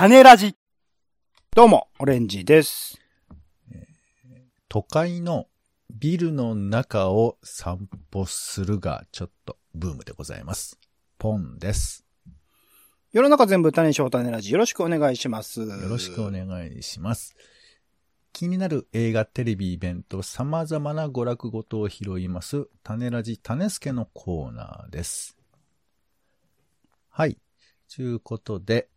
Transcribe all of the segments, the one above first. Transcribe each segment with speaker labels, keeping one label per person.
Speaker 1: 種ラジ。どうも、オレンジです。
Speaker 2: 都会のビルの中を散歩するがちょっとブームでございます。ポンです。
Speaker 1: 世の中全部種賞種ラジ。よろしくお願いします。よ
Speaker 2: よろしくお願いします。気になる映画、テレビ、イベント、様々な娯楽ごとを拾います、種ラジ種助のコーナーです。はい。ということで、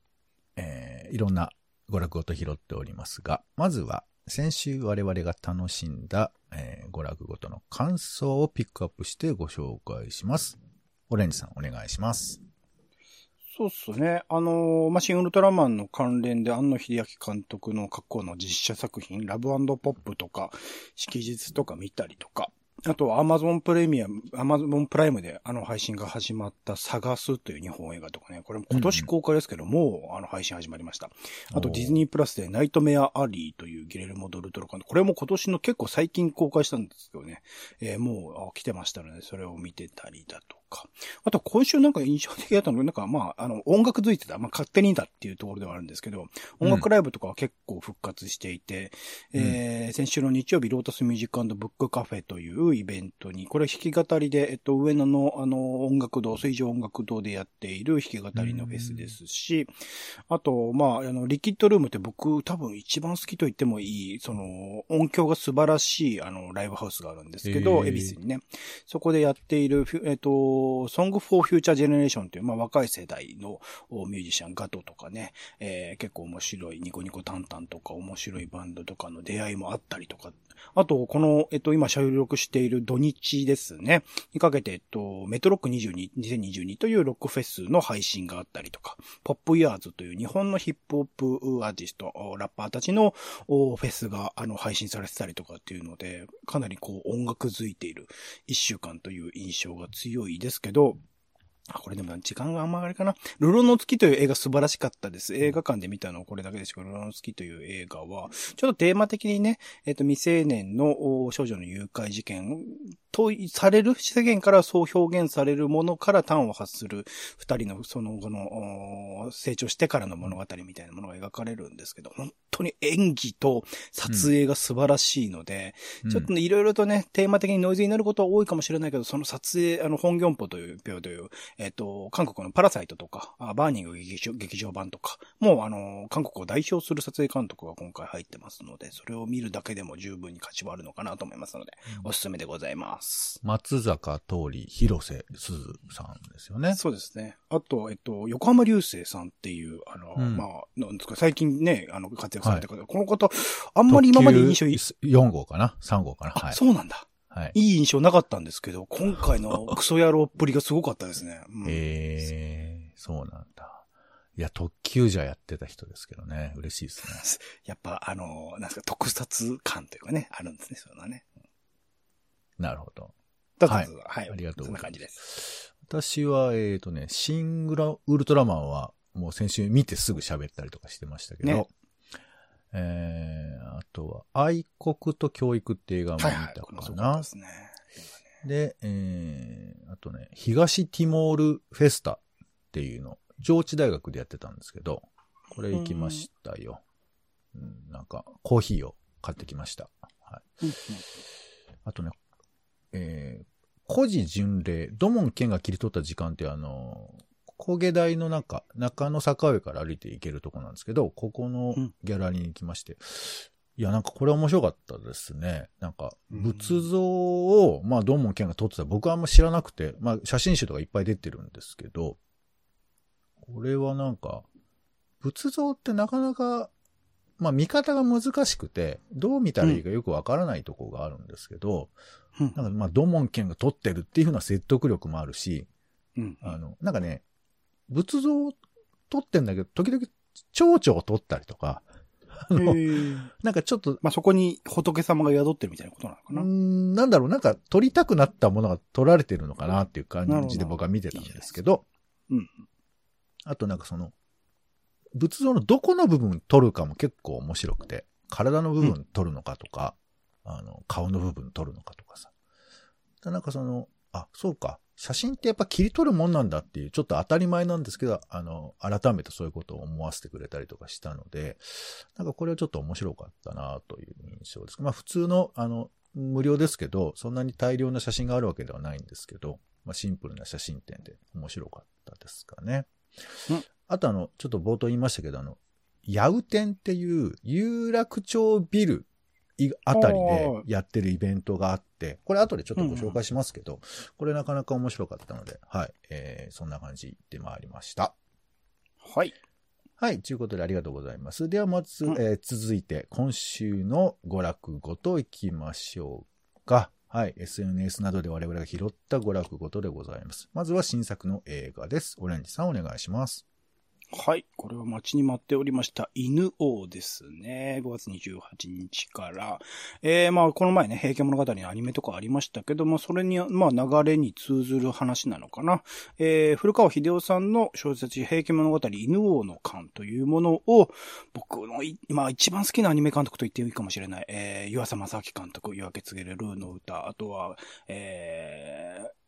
Speaker 2: えーいろんな娯楽ごと拾っておりますが、まずは、先週我々が楽しんだ、えー娯楽ごとの感想をピックアップしてご紹介します。オレンジさん、お願いします。
Speaker 1: そうっすね。あのー、マシンウルトラマンの関連で庵野秀明監督の過去の実写作品、ラブポップとか、式日とか見たりとか、あと、アマゾンプレミアム、アマゾンプライムであの配信が始まった探すという日本映画とかね、これも今年公開ですけど、もうあの配信始まりました。あとディズニープラスでナイトメアアリーというギレルモ・ドルトロ監督。これも今年の結構最近公開したんですけどね。えーもうあ来てましたので、それを見てたりだとか。あと今週なんか印象的だったのが、なんかまあ、あの、音楽づいてた。まあ勝手にだっていうところではあるんですけど、音楽ライブとかは結構復活していて、えー先週の日曜日、ロータスミュージックブックカフェというイベントに、これ弾き語りで、えっと、上野のあの、音楽堂、水上音楽堂でやっている弾き語りのフェスですし、あと、まあ、あの、リキッドルームって僕多分一番好きと言ってもいい、その、音響が素晴らしい、あの、ライブハウスがあるんですけど、恵比寿にね。そこでやっているえっと、Song for Future Generation という、まあ、若い世代のミュージシャン、ガトとかね、えー結構面白い、ニコニコタンタンとか面白いバンドとかの出会いもあったりとか、あと、この、えっと、今収録している土日ですね、にかけて、えっと、メトロック22、2022というロックフェスの配信があったりとか、ポップイヤーズという日本のヒップホップアーティスト、ラッパーたちのフェスがあの配信されてたりとかっていうので、かなりこう音楽づいている一週間という印象が強いです。ですけど、あ、これでも時間があんまりあれかな。ルロの月という映画素晴らしかったです。映画館で見たのはこれだけですけど、ルロの月という映画は、ちょっとテーマ的にね、えっ、と、未成年のお少女の誘拐事件とされる、世間からそう表現されるものから端を発する二人のその後のお成長してからの物語みたいなものが描かれるんですけど、本当に演技と撮影が素晴らしいので、ちょっとね、いろいろとね、テーマ的にノイズになることは多いかもしれないけど、その撮影、あの、本業歩という、という、えっ、と、韓国のパラサイトとか、あバーニング劇場劇場版とか、もうあの、韓国を代表する撮影監督が今回入ってますので、それを見るだけでも十分に価値はあるのかなと思いますので、おすすめでございます。
Speaker 2: 松坂桃李、広瀬すずさんですよね。
Speaker 1: そうですね。あと、えっと、横浜流星さんっていう、あの、
Speaker 2: うん
Speaker 1: まあ、なんですか、最近ね、あの、活躍された方、この方、あんまり今まで印象いい、
Speaker 2: 4号かな ?3 号かな？
Speaker 1: あ、
Speaker 2: はい。
Speaker 1: そうなんだ。
Speaker 2: はい。
Speaker 1: いい印象なかったんですけど、今回のクソ野郎っぷりがすごかったですね。うん
Speaker 2: えー、そうなんだ。いや、特急じゃやってた人ですけどね。嬉しいですね。
Speaker 1: やっぱ、あの、なんですか、特撮感というかね、あるんですね、そういうのはね。
Speaker 2: なるほど。
Speaker 1: どうぞ
Speaker 2: はい
Speaker 1: はい。
Speaker 2: ありがとう
Speaker 1: そんな
Speaker 2: ございます
Speaker 1: 感じです。
Speaker 2: 私は、えっ、とね、シングラ、ウルトラマンは、もう先週見てすぐ喋ったりとかしてましたけど、
Speaker 1: ね
Speaker 2: えー、あとは、愛国と教育って映画も見
Speaker 1: はいはい。
Speaker 2: たか
Speaker 1: これもすごかった
Speaker 2: な。
Speaker 1: ですね。
Speaker 2: で、えー、あとね、東ティモールフェスタっていうの、上智大学でやってたんですけど、これ行きましたよ。うん、なんか、コーヒーを買ってきました。はい。あとね、えー、古事巡礼、土門健が切り取った時間ってあの、工芸台の中、中野坂上から歩いて行けるとこなんですけど、ここのギャラリーに行きまして、いや、なんかこれ面白かったですね。なんか、仏像を、まあ、土門健が撮ってた僕はあんま知らなくて、まあ、写真集とかいっぱい出てるんですけど、これはなんか、仏像ってなかなか、まあ見方が難しくて、どう見たらいいかよくわからないとこがあるんですけど、
Speaker 1: うん
Speaker 2: なんかまあ土門剣が撮ってるっていうふうな説得力もあるし、
Speaker 1: うん。
Speaker 2: あの、なんかね、仏像を撮ってんだけど、時々蝶々を撮ったりとか、なんかちょっと、
Speaker 1: まあ、そこに仏様が宿ってるみたいなことなのかな。
Speaker 2: んなんだろう、なんか撮りたくなったものが撮られてるのかなっていう感じで僕は見てたんですけど、
Speaker 1: いいじゃない
Speaker 2: あとなんかその、仏像のどこの部分撮るかも結構面白くて、体の部分撮るのかとか、あの、顔の部分撮るのかとかさ。だなんかその、あ、そうか。写真ってやっぱ切り取るもんなんだっていう、ちょっと当たり前なんですけど、あの、改めてそういうことを思わせてくれたりとかしたので、なんかこれはちょっと面白かったなという印象です。まあ普通の、あの、無料ですけど、そんなに大量な写真があるわけではないんですけど、まあシンプルな写真展で面白かったですかね。
Speaker 1: うん
Speaker 2: あとあの、ちょっと冒頭言いましたけど、あの、ヤウ展っていう有楽町ビルいあたりでやってるイベントがあって、これ後でちょっとご紹介しますけど、これなかなか面白かったので、はい、えー、そんな感じで回りました。
Speaker 1: はい。
Speaker 2: はい、ということでありがとうございます。ではまず、
Speaker 1: うん
Speaker 2: えー続いて今週の娯楽ごといきましょうか。はい、SNS などで我々が拾った娯楽ごとでございます。まずは新作の映画です。オレンジさんお願いします。
Speaker 1: はい。これは待ちに待っておりました。犬王ですね。5月28日から。えー、まあ、この前ね、平家物語のアニメとかありましたけども、それに、まあ、流れに通ずる話なのかな。えー、古川秀夫さんの小説、平家物語、犬王の巻というものを、僕の、まあ、一番好きなアニメ監督と言っていいかもしれない。えー、湯浅正明監督、夜明け告げるルーの歌、あとは、えー、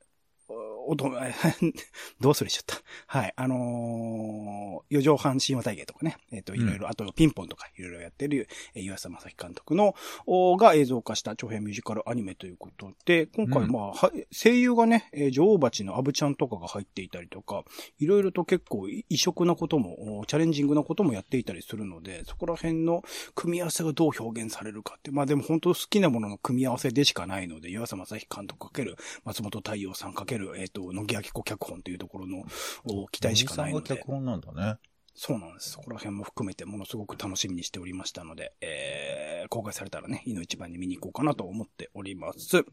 Speaker 1: おと、どうするしちゃった？はい。あのー、四畳半神話体系とかね。えっ、と、いろいろ、あとピンポンとかいろいろやってる、えー、岩佐正樹監督の、おが映像化した長編ミュージカルアニメということで、今回、
Speaker 2: うん
Speaker 1: まあ、は声優がね、えー女王蜂のアブちゃんとかが入っていたりとか、いろいろと結構い異色なことも、おチャレンジングなこともやっていたりするので、そこら辺の組み合わせがどう表現されるかって、まあでも本当好きなものの組み合わせでしかないので、岩佐正樹監督かける松本太陽さんかける、えっ、と、野木明子脚本というところのお期待しかないので
Speaker 2: おじさんが脚。本なんだね。
Speaker 1: そうなんです。そこら辺も含めてものすごく楽しみにしておりましたので、えー、公開されたらね、いの一番に見に行こうかなと思っております。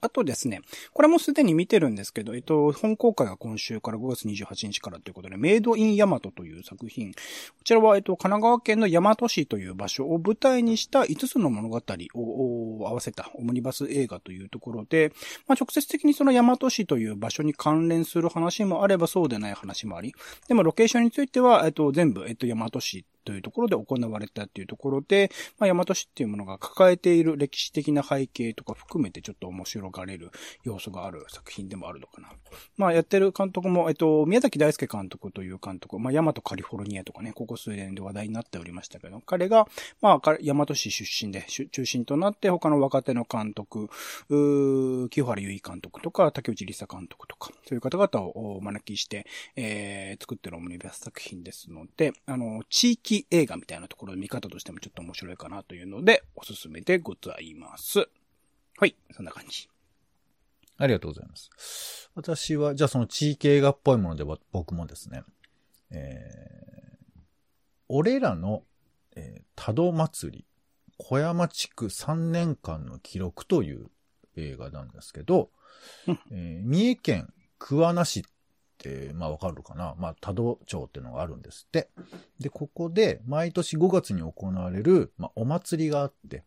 Speaker 1: あとですね、これもすでに見てるんですけど、えっと、本公開が今週から5月28日からということで、メイドインヤマトという作品。こちらは、えっと、神奈川県の大和市という場所を舞台にした5つの物語を合わせたオムニバス映画というところで、まあ、直接的にその大和市という場所に関連する話もあればそうでない話もあり、でもロケーションについては、えっと、全部、えっと、大和市というところで行われたっていうところで、まあ、大和市っていうものが抱えている歴史的な背景とか含めてちょっと面白がれる要素がある作品でもあるのかな。まあ、やってる監督も、えっと、宮崎大輔監督という監督、まあ、大和カリフォルニアとかね、ここ数年で話題になっておりましたけど、彼が、まあ、大和市出身で、中心となって他の若手の監督、う清原結衣監督とか、竹内梨沙監督とか、そういう方々をお招きして、えー、作ってるオムニバス作品ですので、あの、地域映画みたいなところの見方としてもちょっと面白いかなというので、おすすめでございます。はい、そんな感じ。
Speaker 2: ありがとうございます。私は、じゃあその地域映画っぽいものでは僕もですね、えー、俺らの、えー、多度祭り、小山地区3年間の記録という映画なんですけど、
Speaker 1: うん
Speaker 2: えー三重県桑名市って、まあわかるかなまあ多度町っていうのがあるんですって。で、ここで毎年5月に行われる、まあ、お祭りがあって、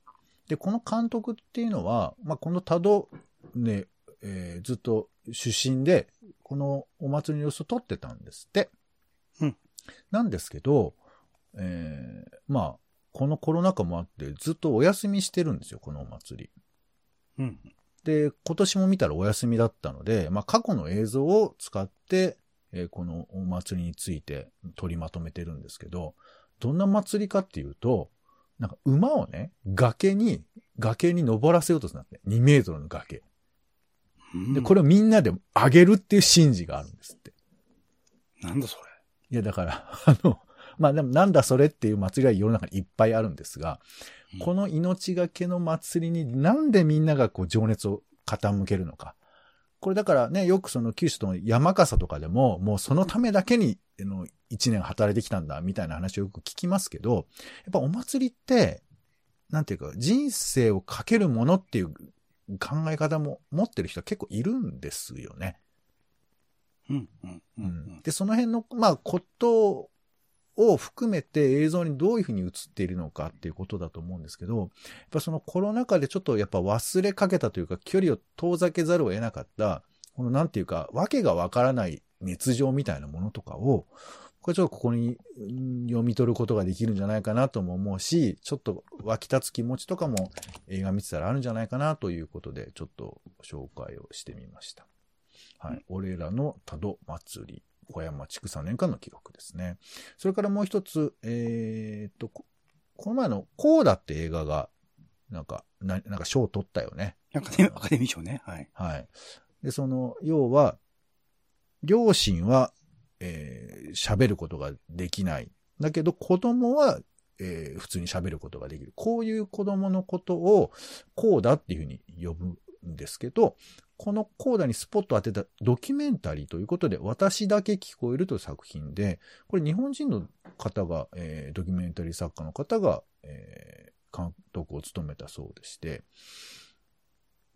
Speaker 2: で、この監督っていうのは、まあ、この多度ね、えーずっと出身で、このお祭りの様子を撮ってたんですって。
Speaker 1: うん
Speaker 2: なんですけど、えーまあ、このコロナ禍もあって、ずっとお休みしてるんですよ、このお祭り。
Speaker 1: うん。
Speaker 2: で、今年も見たらお休みだったので、まあ、過去の映像を使って、えーこのお祭りについて取りまとめてるんですけど、どんな祭りかっていうと、なんか馬をね、崖に、崖に登らせようとするんだって。2メートルの崖。で、こ
Speaker 1: れ、
Speaker 2: れをみんなで上げるっていう神事があるんですって。
Speaker 1: なんだそれ。
Speaker 2: いや、だから、あの、まあでもなんだそれっていう祭りは世の中にいっぱいあるんですが、
Speaker 1: うん
Speaker 2: この命がけの祭りになんでみんながこう情熱を傾けるのか。これだからね、よくその九州の山笠とかでも、もうそのためだけに、あの、一年働いてきたんだ、みたいな話をよく聞きますけど、やっぱお祭りって、なんていうか、人生をかけるものっていう考え方も持ってる人は結構いるんですよね。
Speaker 1: うん、うん、うん。
Speaker 2: で、その辺の、まあ、ことを含めて映像にどういうふうに映っているのかっていうことだと思うんですけど、やっぱそのコロナ禍でちょっとやっぱ忘れかけたというか、距離を遠ざけざるを得なかった、このなんていうか、わけがわからない熱情みたいなものとかを、これちょっとここにうん読み取ることができるんじゃないかなとも思うし、ちょっと湧き立つ気持ちとかも映画見てたらあるんじゃないかなということで、ちょっと紹介をしてみました。はい。俺らの多度祭り、小山地区3年間の記録ですね。それからもう一つ、えーっと、ここの前のコーダって映画が、なんか、ななんか賞を取ったよね。
Speaker 1: アカデミー、アカデミー賞ね。はい。
Speaker 2: はい。で、その、要は、両親は、えー喋ることができない。だけど、子供は、えー普通に喋ることができる。こういう子供のことを、こうだっていうふうに呼ぶんですけど、このコーダにスポット当てたドキュメンタリーということで、私だけ聞こえるという作品で、これ日本人の方が、えードキュメンタリー作家の方が、えー監督を務めたそうでして、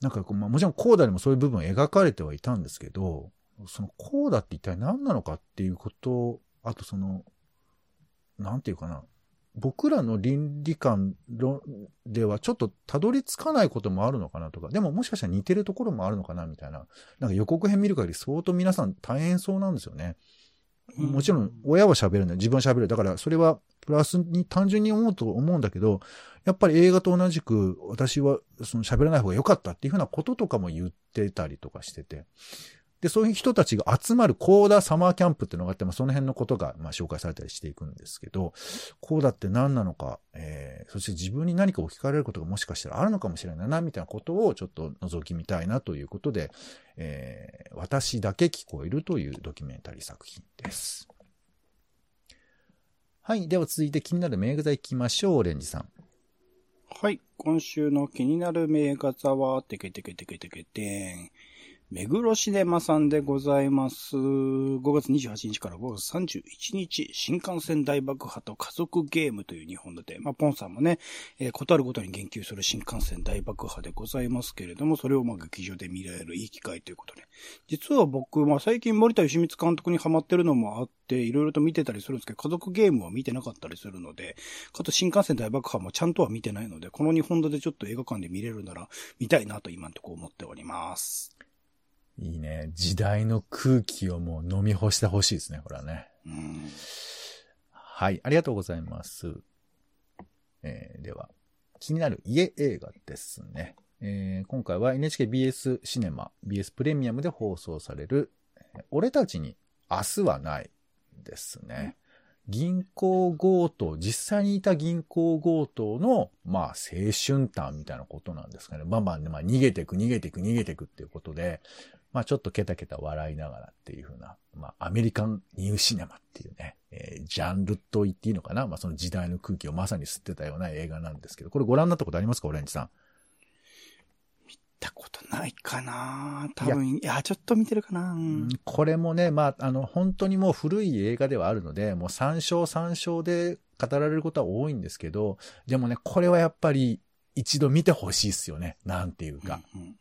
Speaker 2: なんかこう、まあ、もちろんコーダにもそういう部分描かれてはいたんですけど、そのコーダって一体何なのかっていうこと、あとその、なんていうかな、僕らの倫理観論ではちょっとたどり着かないこともあるのかなとか、でももしかしたら似てるところもあるのかなみたいな、なんか予告編見る限り相当皆さん大変そうなんですよね。もちろん、親は喋るんだよ。自分は喋る。だから、それは、プラスに単純に思うと思うんだけど、やっぱり映画と同じく、私は、その喋らない方が良かったっていうふうなこととかも言ってたりとかしてて。で、そういう人たちが集まるコーダサマーキャンプっていうのがあって、まあ、その辺のことが、まあ、紹介されたりしていくんですけど、コーダって何なのか、えー、そして自分に何か置き換えられることがもしかしたらあるのかもしれないな、みたいなことをちょっと覗き見たいなということで、えー、私だけ聞こえるというドキュメンタリー作品です。はい。では続いて気になる名画座行きましょう、オレンジさん。
Speaker 1: はい。今週の気になる名画座は、てけてけてけてけてん。目黒シネマさんでございます。5月28日から5月31日、新幹線大爆破と家族ゲームという日本立て。まあ、ポンさんもね、えー、ことあるごとに言及する新幹線大爆破でございますけれども、それをまあ劇場で見られるいい機会ということで。実は僕、まあ、最近森田義満監督にハマってるのもあって、いろいろと見てたりするんですけど、家族ゲームは見てなかったりするので、かと新幹線大爆破もちゃんとは見てないので、この日本立てちょっと映画館で見れるなら見たいなと今のとこ思っております。
Speaker 2: いいね。時代の空気をもう飲み干してほしいですね、これはね。
Speaker 1: うん。
Speaker 2: はい、ありがとうございます。えーでは、気になる家映画ですね。えー今回は NHKBS シネマ、BS プレミアムで放送される、えー俺たちに明日はないですね。銀行強盗、実際にいた銀行強盗の、まあ、青春譚みたいなことなんですかね。バンバンで、まあ、逃げてく、逃げてく、逃げてくっていうことで、まあ、ちょっとケタケタ笑いながらっていう風な、まあ、アメリカンニューシネマっていうね、えージャンルと言っていいのかなまあ、その時代の空気をまさに吸ってたような映画なんですけど、これご覧になったことありますかオレンジさん。
Speaker 1: 見たことないかな多分、いやちょっと見てるかな、うん
Speaker 2: これもね、まあ、あの、本当にもう古い映画ではあるので、もう参照参照で語られることは多いんですけど、でもね、これはやっぱり一度見てほしいっすよね。なんていうか。
Speaker 1: うん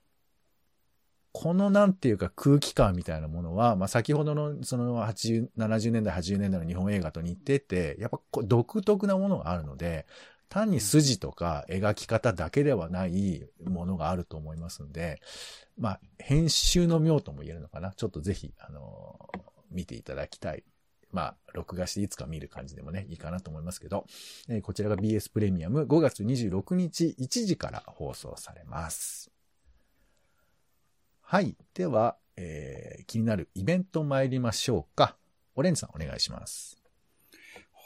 Speaker 2: このなんていうか空気感みたいなものは、まあ、先ほどのその80、70年代、80年代の日本映画と似てて、やっぱ独特なものがあるので、単に筋とか描き方だけではないものがあると思いますんで、まあ、編集の妙とも言えるのかな。ちょっとぜひ、あの見ていただきたい。まあ、録画していつか見る感じでもね、いいかなと思いますけど、えーこちらが BS プレミアム5月26日1時から放送されます。はい。では、えー気になるイベント参りましょうか。オレンジさんお願いします。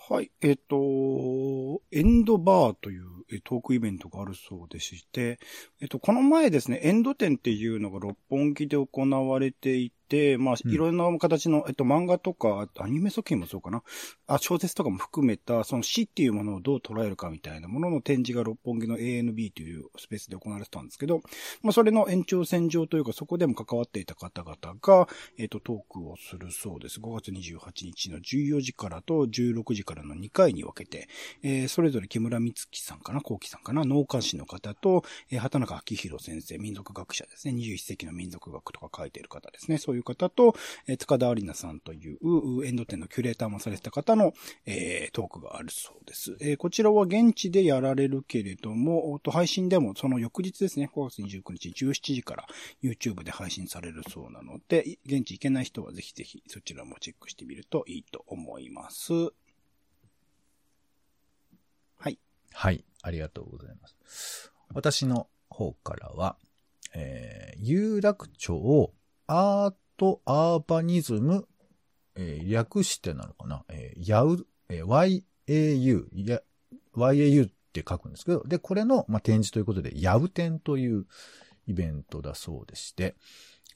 Speaker 1: はい。えっ、と、エンドバーというトークイベントがあるそうでして、えっ、と、この前ですね、エンド展っていうのが六本木で行われていて、まあ、
Speaker 2: うん
Speaker 1: いろんな形の、えっと、漫画とか、アニメ作品もそうかな。あ、小説とかも含めた、その死っていうものをどう捉えるかみたいなものの展示が六本木の ANB というスペースで行われてたんですけど、まあ、それの延長線上というか、そこでも関わっていた方々が、えっ、と、トークをするそうです。5月28日の14時からと16時からの2回に分けて、えーそれぞれ木村光樹さんかな、幸喜さんかな、農家士の方と、えー畑中明宏先生、民族学者ですね、21世紀の民族学とか書いている方ですね、そういうそういう方と、えー、塚田有奈さんというエンド店のキュレーターもされてた方の、えー、トークがあるそうです。えー、こちらは現地でやられるけれども、と配信でもその翌日ですね、5月29日17時から YouTube で配信されるそうなので、現地行けない人はぜひぜひそちらもチェックしてみるといいと思います。はい。
Speaker 2: はい。ありがとうございます。私の方からは、えー、有楽町アートアーバニズム、えー、略してなのかな、えー、やう、えー、YAU、や、YAU って書くんですけど、で、これの、まあ、展示ということで、ヤウ展というイベントだそうでして、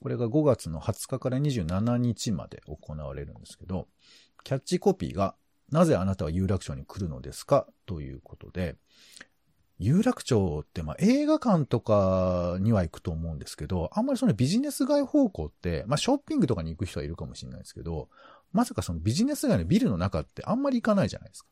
Speaker 2: これが5月の20日から27日まで行われるんですけど、キャッチコピーが、なぜあなたは有楽町に来るのですか？ということで、有楽町ってまあ映画館とかには行くと思うんですけど、あんまりそのビジネス街方向って、まあショッピングとかに行く人はいるかもしれないですけど、まさかそのビジネス街のビルの中ってあんまり行かないじゃないですか。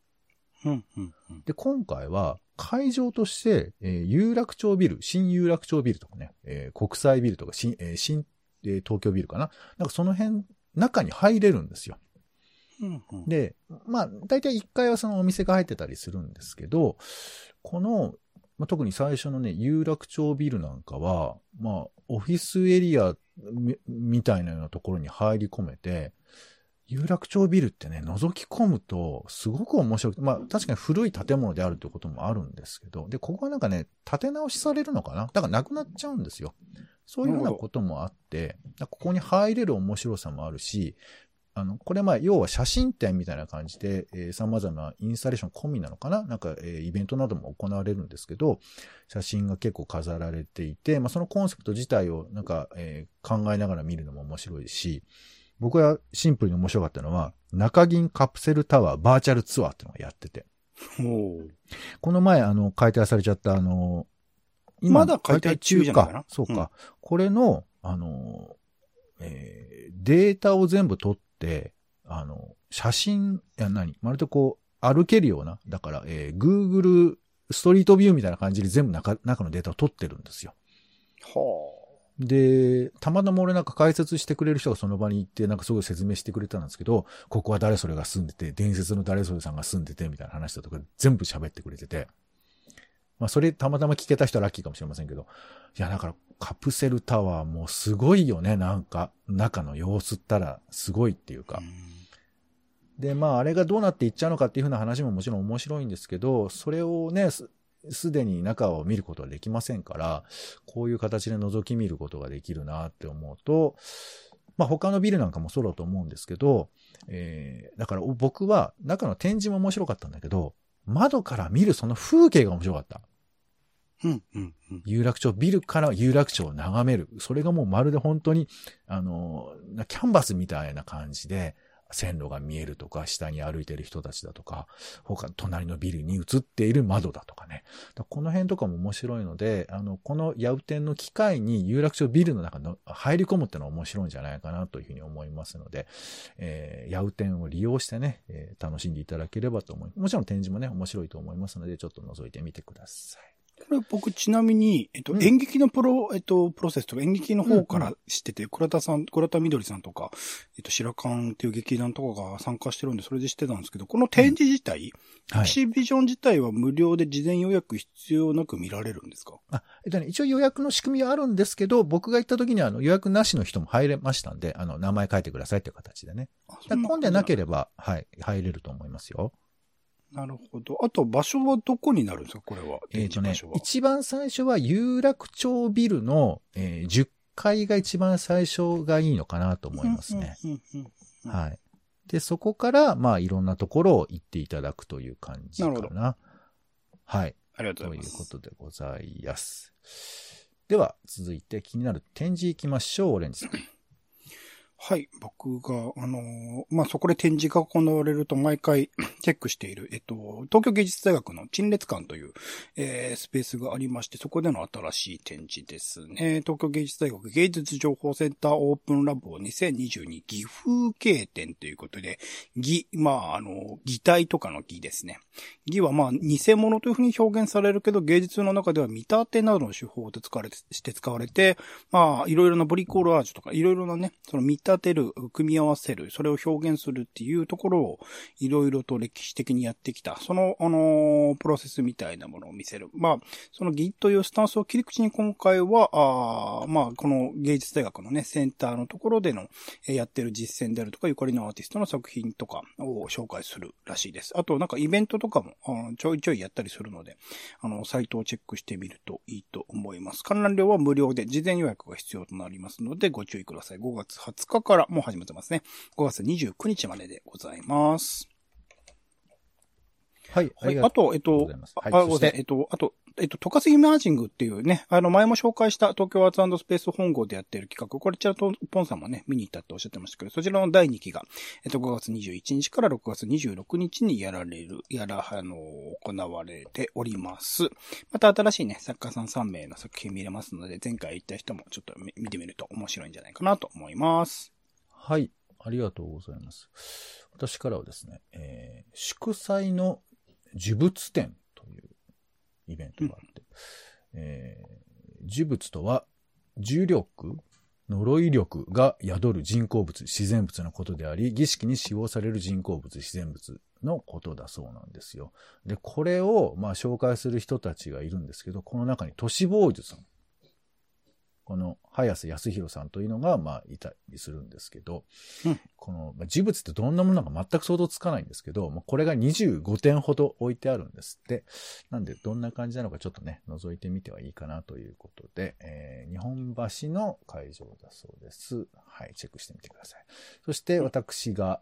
Speaker 1: うんうんうん、
Speaker 2: で、今回は会場として、えー、有楽町ビル、新有楽町ビルとかね、えー、国際ビルとか新、えー、新、えー、東京ビルかな。なんかその辺、中に入れるんですよ。で、まあ、大体1階はそのお店が入ってたりするんですけど、この、まあ、特に最初のね、有楽町ビルなんかは、まあ、オフィスエリアみたいなようなところに入り込めて、有楽町ビルってね、覗き込むと、すごく面白くて、まあ確かに古い建物であるということもあるんですけど、で、ここはなんかね、建て直しされるのかな？だからなくなっちゃうんですよ。そういうようなこともあって、ここに入れる面白さもあるし、あの、これまあ、要は写真展みたいな感じで、えー、様々なインスタレーション込みなのかな？なんか、えー、イベントなども行われるんですけど、写真が結構飾られていて、まあ、そのコンセプト自体をなんか、えー、考えながら見るのも面白いし、僕がシンプルに面白かったのは、中銀カプセルタワーバーチャルツアーっていうのがやってて。この前、あの、解体されちゃった、あの、
Speaker 1: 今、まだ解体中じゃないか。な
Speaker 2: そうか、うん、これの、あの、えー、データを全部取って、あの、写真、いや何？まるでこう、歩けるような、だから、えー、Google ストリートビューみたいな感じで全部中中のデータを取ってるんですよ。
Speaker 1: はあ。
Speaker 2: で、たまたま俺なんか解説してくれる人がその場に行って、なんかすごい説明してくれたんですけど、ここは誰それが住んでて、伝説の誰それさんが住んでて、みたいな話だとか全部喋ってくれてて、まあそれたまたま聞けた人はラッキーかもしれませんけど、いやだからカプセルタワーもすごいよね、なんか、中の様子ったらすごいっていうか。で、まああれがどうなっていっちゃうのかっていうふうな話ももちろん面白いんですけど、それをね、すでに中を見ることはできませんから、こういう形で覗き見ることができるなって思うと、まあ他のビルなんかもそうだと思うんですけど、えー、だから僕は中の展示も面白かったんだけど、窓から見るその風景が面白かった。
Speaker 1: うんうんうん、
Speaker 2: 有楽町、ビルから有楽町を眺める。それがもうまるで本当に、あの、キャンバスみたいな感じで、線路が見えるとか、下に歩いてる人たちだとか、他、隣のビルに映っている窓だとかね。この辺とかも面白いので、あの、このヤウ店の機会に有楽町ビルの中の入り込むってのは面白いんじゃないかなというふうに思いますので、えー、ヤウ店を利用してね、えー、楽しんでいただければと思います。もちろん展示もね、面白いと思いますので、ちょっと覗いてみてください。
Speaker 1: これ僕ちなみに、えっと、うん、演劇のプロ、えっと、プロセスとか演劇の方から知ってて、うんうん、倉田さん、倉田みどりさんとか、えっと、白勘っていう劇団とかが参加してるんで、それで知ってたんですけど、この展示自体、うん、エキシビジョン自体は無料で事前予約必要なく見られるんですか？
Speaker 2: あ、えっとね、一応予約の仕組みはあるんですけど、僕が行った時にはあの予約なしの人も入れましたんで、あの、名前書いてくださいっていう形でね。混んでなければ、はい、入れると思いますよ。
Speaker 1: なるほど。あと場所はどこになるんですか？これは。
Speaker 2: えっ、ー、とね、一番最初は有楽町ビルの、えー、10階が一番最初がいいのかなと思いますね。はい。で、そこから、まあ、いろんなところを行っていただくという感じかな。な。はい。
Speaker 1: ありがとうございます。
Speaker 2: ということでございます。では、続いて気になる展示行きましょう、オレンジさん。
Speaker 1: はい。僕が、あのー、まあ、そこで展示が行われると毎回 チェックしている、えっと、東京芸術大学の陳列館という、えー、スペースがありまして、そこでの新しい展示ですね。東京芸術大学芸術情報センターオープンラボ2022技風景展ということで、技、まあ、あの、擬態とかの技ですね。技はまあ、偽物というふうに表現されるけど、芸術の中では見立てなどの手法で使われて、して使われて、まあ、いろいろなブリコールアージュとか、いろいろなね、その見立ててる、組み合わせる、それを表現するっていうところをいろいろと歴史的にやってきた、その、あのー、プロセスみたいなものを見せる。まあ、その Git というスタンスを切り口に今回は、あまあ、この芸術大学のね、センターのところでの、えやってる実践であるとか、ゆかりのアーティストの作品とかを紹介するらしいです。あと、なんかイベントとかも、あちょいちょいやったりするので、あの、サイトをチェックしてみるといいと思います。観覧料は無料で、事前予約が必要となりますので、ご注意ください。5月20日からもう始めてますね。5月29日まででございます。
Speaker 2: はい。
Speaker 1: はい。あと、えっと、あ、ごめん。えっと、あと、えっと、トカスイマージングっていうね、あの、前も紹介した東京アーツスペース本郷でやってる企画、これちらとポンさんもね、見に行ったっておっしゃってましたけど、そちらの第2期が、えっと、5月21日から6月26日にやられる、やら、あの、行われております。また新しいね、作家さん3名の作品見れますので、前回行った人もちょっと見てみると面白いんじゃないかなと思います。
Speaker 2: はい。ありがとうございます。私からはですね、えー、祝祭の呪物展というイベントがあって、えー、呪物とは、重力、呪い力が宿る人工物、自然物のことであり、儀式に使用される人工物、自然物のことだそうなんですよ。で、これを、まあ、紹介する人たちがいるんですけど、この中に都市ボーイズさんこの、早瀬康弘さんというのが、まあ、いたりするんですけど、うん、この、まあ、事物ってどんなものか全く想像つかないんですけど、まあ、これが25点ほど置いてあるんですって。なんで、どんな感じなのかちょっとね、覗いてみてはいいかなということで、えー、日本橋の会場だそうです。はい、チェックしてみてください。そして、私が、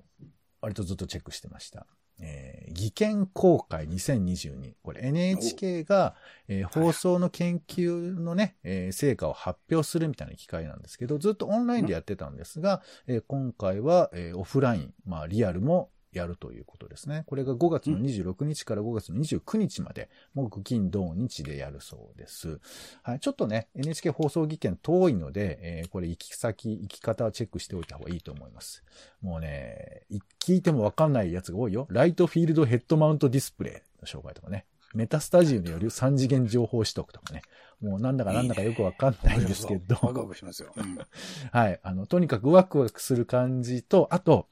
Speaker 2: 割とずっとチェックしてました。えー、技研公開2022。これ NHK が、えー、放送の研究のね、えー、成果を発表するみたいな機会なんですけど、ずっとオンラインでやってたんですが、えー、今回は、えー、オフライン、まあリアルもやるということですね。これが5月の26日から5月の29日まで、木、金、土、日でやるそうです。はい。ちょっとね、NHK 放送技研遠いので、えー、これ行き先、行き方はチェックしておいた方がいいと思います。もうね、聞いてもわかんないやつが多いよ。ライトフィールドヘッドマウントディスプレイの紹介とかね。メタスタジオによる3次元情報取得とかね。もうなんだかなんだかよくわかんないんですけど。
Speaker 1: ワクワクしますよ。
Speaker 2: はい。あの、とにかくワクワクする感じと、あと、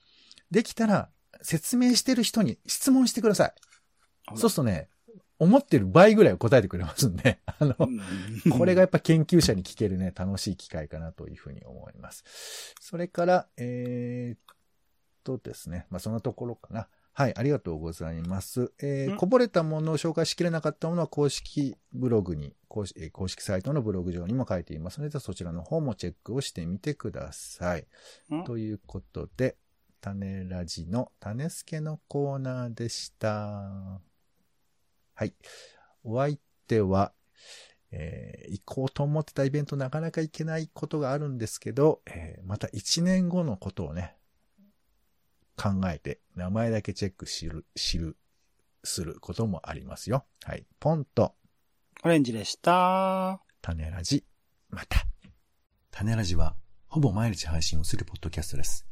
Speaker 2: できたら説明してる人に質問してください。そうするとね、思ってる倍ぐらい答えてくれますんで、あの、これがやっぱ研究者に聞けるね、楽しい機会かなというふうに思います。それから、えー、っとですね、まあ、そのところかな。はい、ありがとうございます。えー、こぼれたものを紹介しきれなかったものは公式ブログに、公式公式サイトのブログ上にも書いていますので、そちらの方もチェックをしてみてください。ということで、種ラジの種助のコーナーでした。はい。お相手は、えー、行こうと思ってたイベントなかなか行けないことがあるんですけど、えー、また1年後のことをね、考えて名前だけチェックする、知る、することもありますよ。はい。ポンと。
Speaker 1: オレンジでした。
Speaker 2: 種ラジ、また。種ラジは、ほぼ毎日配信をするポッドキャストです。